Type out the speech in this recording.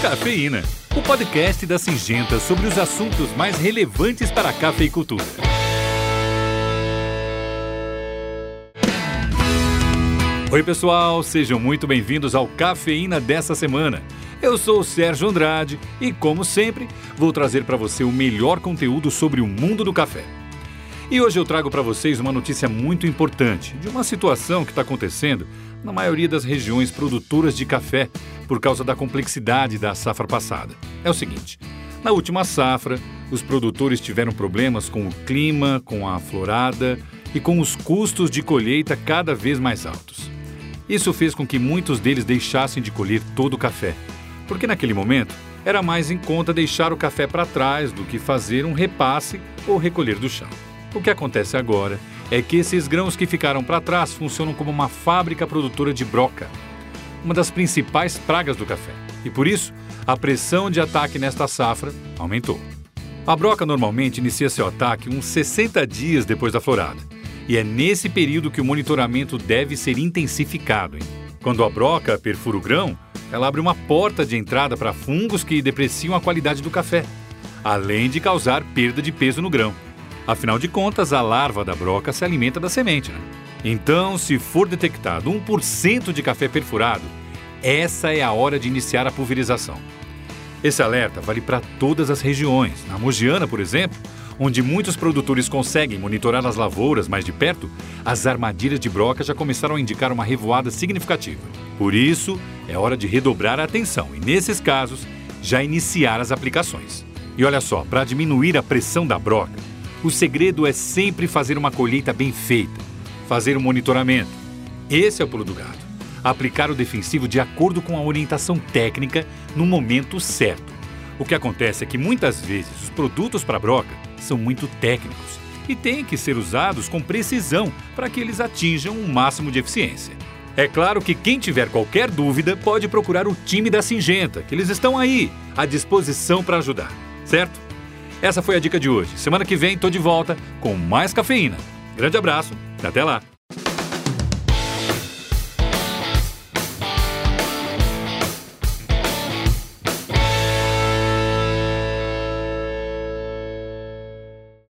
Cafeína, o podcast da Singenta sobre os assuntos mais relevantes para a cafeicultura. Oi, pessoal, sejam muito bem-vindos ao Cafeína dessa semana. Eu sou o Sérgio Andrade e, como sempre, vou trazer para você o melhor conteúdo sobre o mundo do café. E hoje eu trago para vocês uma notícia muito importante de uma situação que está acontecendo na maioria das regiões produtoras de café por causa da complexidade da safra passada. É o seguinte: na última safra, os produtores tiveram problemas com o clima, com a florada e com os custos de colheita cada vez mais altos. Isso fez com que muitos deles deixassem de colher todo o café, porque naquele momento era mais em conta deixar o café para trás do que fazer um repasse ou recolher do chão. O que acontece agora é que esses grãos que ficaram para trás funcionam como uma fábrica produtora de broca, uma das principais pragas do café. E por isso, a pressão de ataque nesta safra aumentou. A broca normalmente inicia seu ataque uns 60 dias depois da florada. E é nesse período que o monitoramento deve ser intensificado. Hein? Quando a broca perfura o grão, ela abre uma porta de entrada para fungos que depreciam a qualidade do café, além de causar perda de peso no grão. Afinal de contas, a larva da broca se alimenta da semente. Né? Então, se for detectado 1% de café perfurado, essa é a hora de iniciar a pulverização. Esse alerta vale para todas as regiões. Na Mogiana, por exemplo, onde muitos produtores conseguem monitorar as lavouras mais de perto, as armadilhas de broca já começaram a indicar uma revoada significativa. Por isso, é hora de redobrar a atenção e, nesses casos, já iniciar as aplicações. E olha só, para diminuir a pressão da broca, o segredo é sempre fazer uma colheita bem feita, fazer o um monitoramento. Esse é o pulo do gato. Aplicar o defensivo de acordo com a orientação técnica no momento certo. O que acontece é que muitas vezes os produtos para broca são muito técnicos e têm que ser usados com precisão para que eles atinjam o um máximo de eficiência. É claro que quem tiver qualquer dúvida pode procurar o time da Singenta, que eles estão aí, à disposição para ajudar, certo? Essa foi a dica de hoje. Semana que vem tô de volta com mais cafeína. Grande abraço, até lá.